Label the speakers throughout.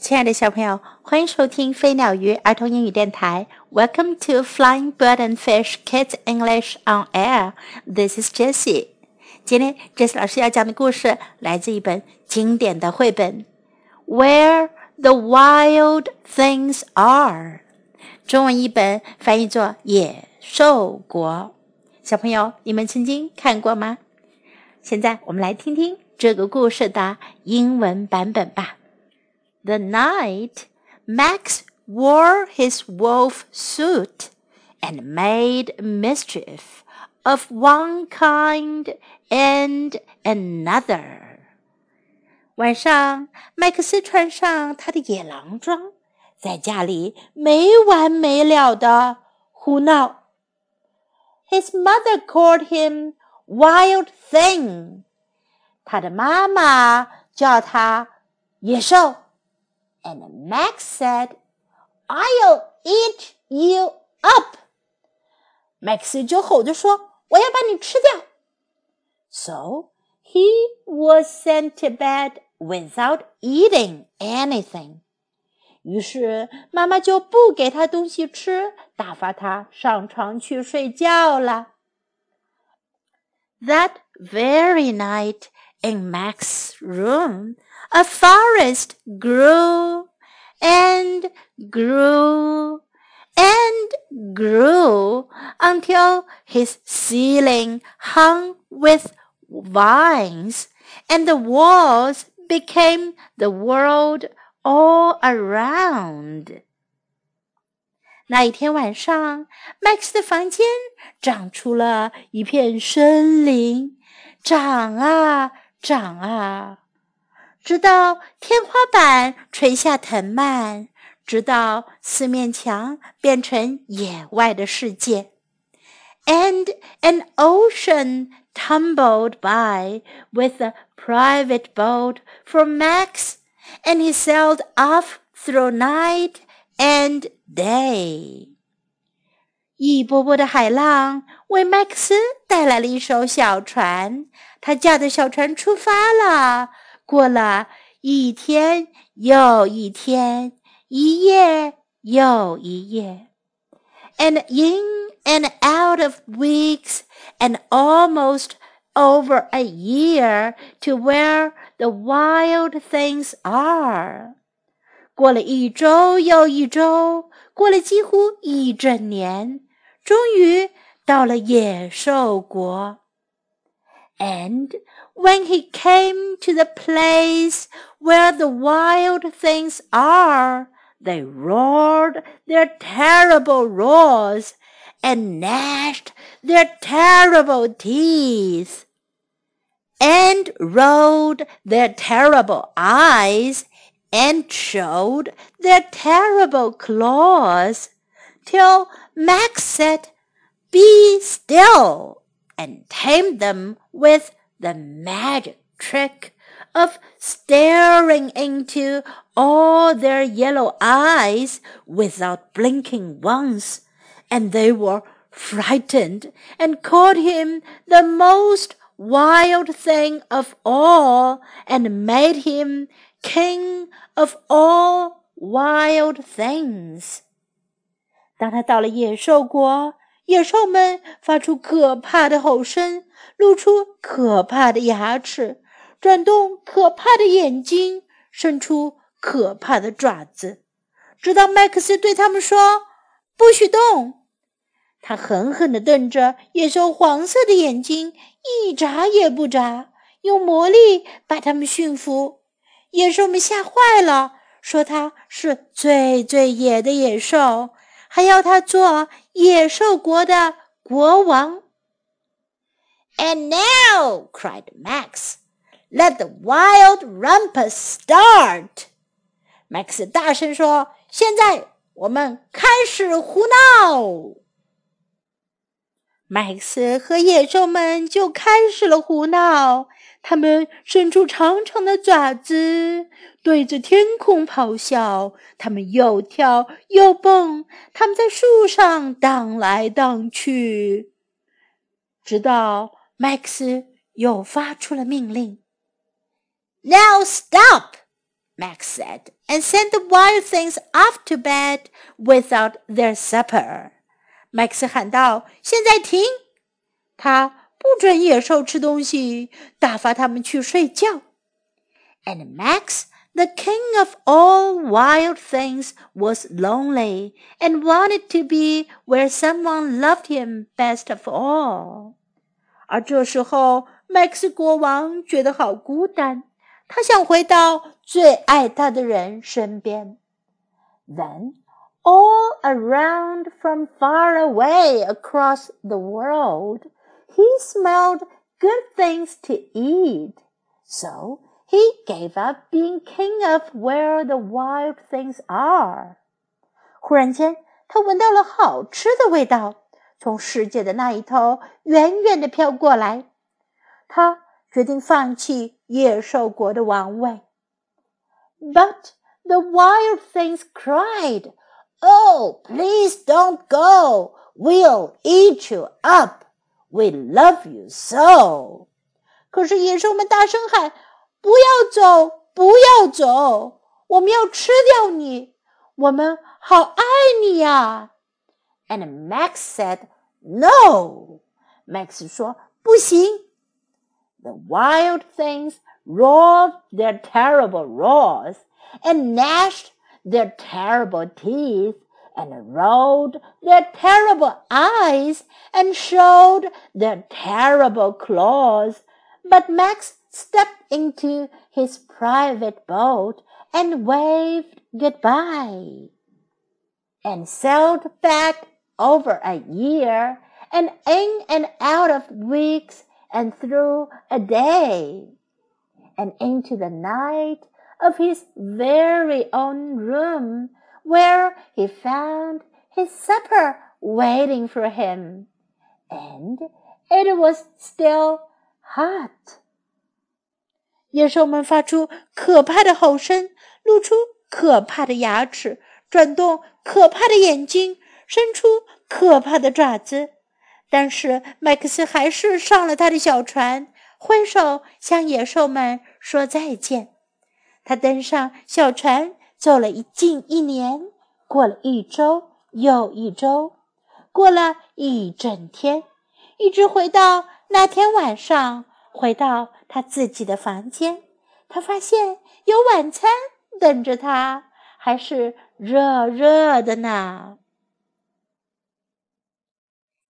Speaker 1: 亲爱的小朋友，欢迎收听飞鸟鱼儿童英语电台。Welcome to Flying Bird and Fish Kids English on Air. This is Jessie. 今天 Jessie 老师要讲的故事来自一本经典的绘本《Where the Wild Things Are》，中文译本翻译作《野兽国》。小朋友，你们曾经看过吗？现在我们来听听这个故事的英文版本吧。The night Max wore his wolf suit and made mischief of one kind and another. 晚上，麦克斯穿上他的野狼装，在家里没完没了的胡闹。His mother called him Wild Thing. 他的妈妈叫他野兽。 and Max said, "I'll eat you up." Max 就吼着说：“我要把你吃掉。” So he was sent to bed without eating anything. 于是妈妈就不给他东西吃，打发他上床去睡觉了。That very night in Max's room, a forest grew and grew and grew until his ceiling hung with vines and the walls became the world all around. 那一天晚上，Max 的房间长出了一片森林，长啊长啊， 直到天花板垂下藤蔓，直到四面墙变成野外的世界。And an ocean tumbled by with a private boat for Max, and he sailed off through night and day. 一波波的海浪为麦克斯带来了一艘小船，他驾着小船出发了。 过了一天又一天，一夜又一夜，and in and out of weeks and almost over a year to where the wild things are。过了一周又一周，过了几乎一整年。终于到了野兽国。 And when he came to the place where the wild things are, they roared their terrible roars and gnashed their terrible teeth and rolled their terrible eyes and showed their terrible claws till Max said, Be still, and tamed them with the magic trick of staring into all their yellow eyes without blinking once, and they were frightened and called him the most wild thing of all and made him king of all wild things. 当他到了野兽国， 野兽们发出可怕的吼声，露出可怕的牙齿，转动可怕的眼睛，伸出可怕的爪子，直到麦克斯对他们说：“不许动！”他狠狠地瞪着野兽黄色的眼睛，一眨也不眨，用魔力把他们驯服。野兽们吓坏了，说他是最最野的野兽。还要他做野兽国的国王。And now, cried Max, let the wild rumpus start. Max 大声说：“现在我们开始胡闹。” Max 和野兽们就开始了胡闹。 他们伸出长长的爪子，对着天空咆哮。他们又跳又蹦，他们在树上荡来荡去，直到 Max 又发出了命令：“Now stop! Max said, and send the wild things off to bed without their supper. Max 喊道：“现在停！他不准野兽吃东西，打发他们去睡觉。” And Max, the king of all wild things, was lonely and wanted to be where someone loved him best of all. 而这时候，Max 国王觉得好孤单，他想回到最爱他的人身边。Then, all around from far away across the world, he smelled good things to eat. So he gave up being king of where the wild things are. 忽然间，他闻到了好吃的味道，从世界的那一头远远地飘过来。他决定放弃野兽国的王位。But the wild things cried, "Oh, please don't go! We'll eat you up! We love you so!" 可是野兽们大声喊。不要走，不要走！我们要吃掉你，我们好爱你呀！And Max said, "No." Max 说不行。The wild things roared their terrible roars and gnashed their terrible teeth and rolled their terrible eyes and showed their terrible claws. But Max stepped into his private boat and waved goodbye and sailed back over a year and in and out of weeks and through a day and into the night of his very own room where he found his supper waiting for him and it was still hot. 野兽们发出可怕的吼声，露出可怕的牙齿，转动可怕的眼睛，伸出可怕的爪子。但是麦克斯还是上了他的小船，挥手向野兽们说再见。他登上小船， 走了一近一年，过了一周又一周，过了一整天，一直回到那天晚上。回到他自己的房间，他发现有晚餐等着他，还是热热的呢。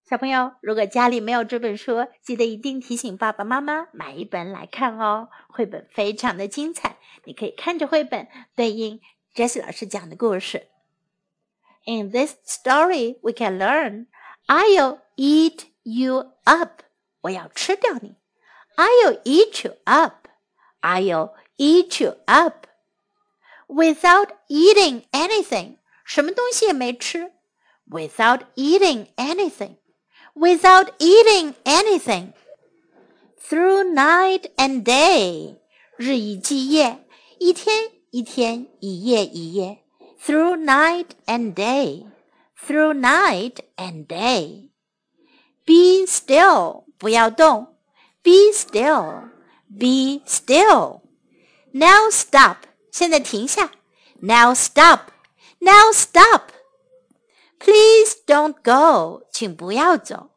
Speaker 1: 小朋友，如果家里没有这本书，记得一定提醒爸爸妈妈买一本来看哦。绘本非常的精彩，你可以看着绘本对应 Jessie 老师讲的故事。In this story, we can learn, "I'll eat you up." 我要吃掉你。I'll eat you up. I'll eat you up. Without eating anything. 什么东西也没吃。Without eating anything. Without eating anything. Through night and day. 日以继夜，一天 一天，一夜一夜。Through night and day. Through night and day. Be still. 不要动。be still. Be still. Now stop. 现在停下。Now stop. Now stop. Please don't go. 请不要走。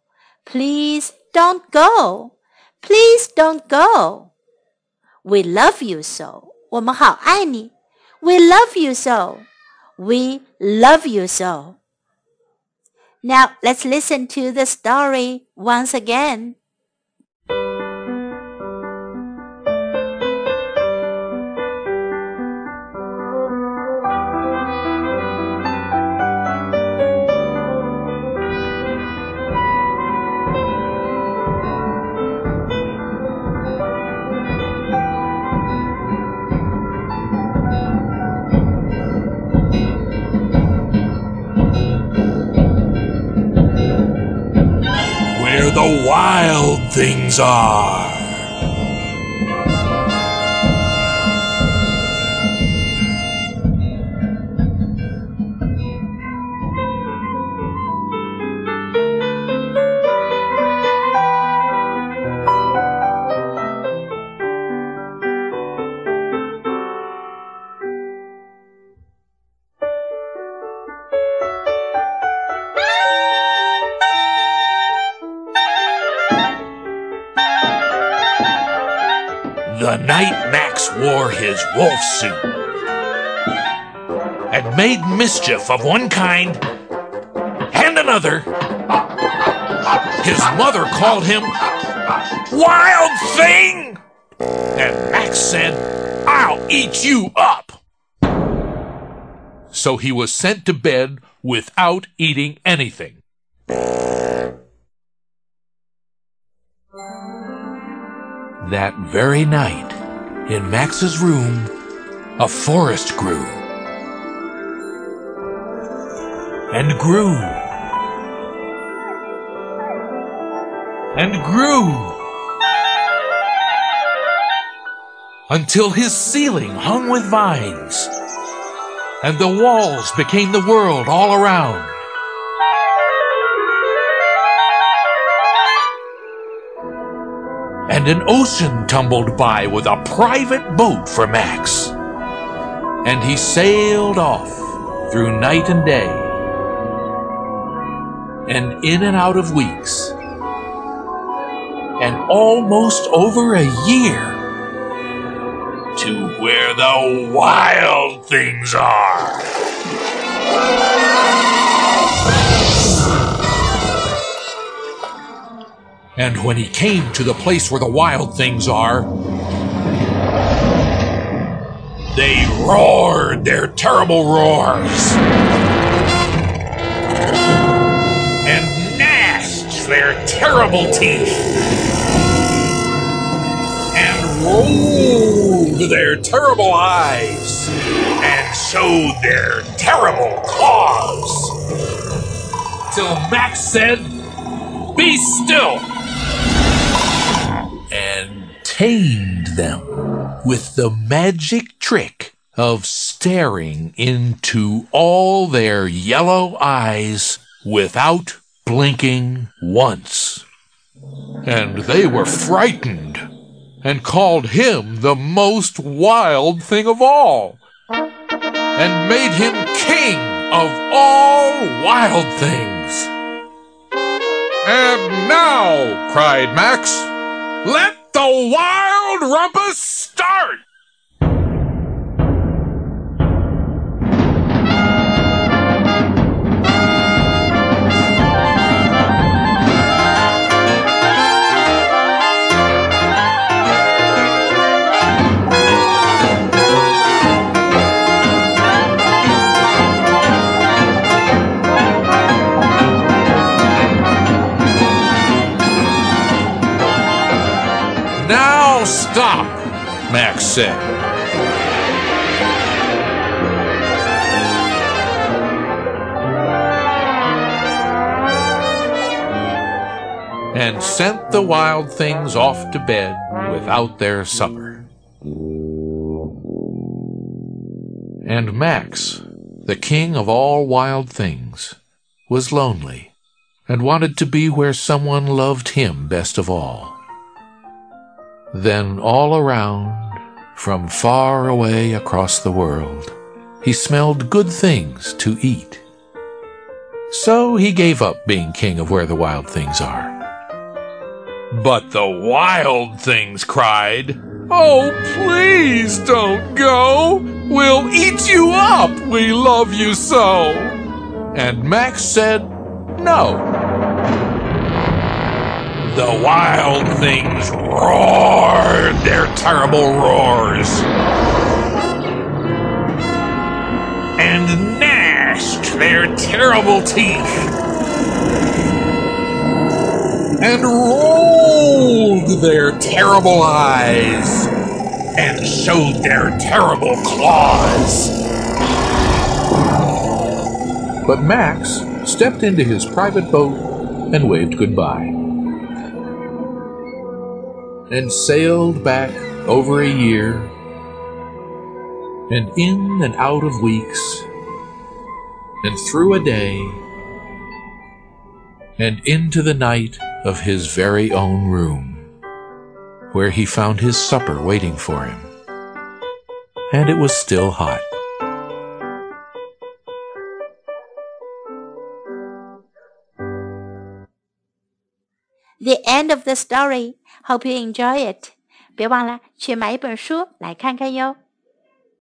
Speaker 1: Please don't go. Please don't go. We love you so. 我们好爱你。We love you so. We love you so. Now let's listen to the story once again.
Speaker 2: The wild things are. The night Max wore his wolf suit and made mischief of one kind and another, his mother called him Wild Thing! And Max said, I'll eat you up! So he was sent to bed without eating anything. That very night, in Max's room, a forest grew. And grew. And grew. Until his ceiling hung with vines. And the walls became the world all around. And an ocean tumbled by with a private boat for Max. And he sailed off through night and day, and in and out of weeks, and almost over a year to where the wild things are. And when he came to the place where the wild things are, they roared their terrible roars and gnashed their terrible teeth and rolled their terrible eyes and showed their terrible claws. Till Max said, Be still! And tamed them with the magic trick of staring into all their yellow eyes without blinking once. And they were frightened and called him the most wild thing of all and made him king of all wild things. And now, cried Max, let the wild rumpus start! And sent the wild things off to bed without their supper. And Max, the king of all wild things, was lonely and wanted to be where someone loved him best of all. Then all around, from far away across the world, he smelled good things to eat. So he gave up being king of where the wild things are. But the wild things cried, Oh, please don't go! We'll eat you up! We love you so! And Max said, No. The wild things roared their terrible roars. And gnashed their terrible teeth. And rolled their terrible eyes. And showed their terrible claws. But Max stepped into his private boat and waved goodbye and sailed back over a year and in and out of weeks and through a day and into the night of his very own room, where he found his supper waiting for him. And it was still hot.
Speaker 1: The end of the story. Hope you enjoy it. 别忘了去买一本书来看看哟。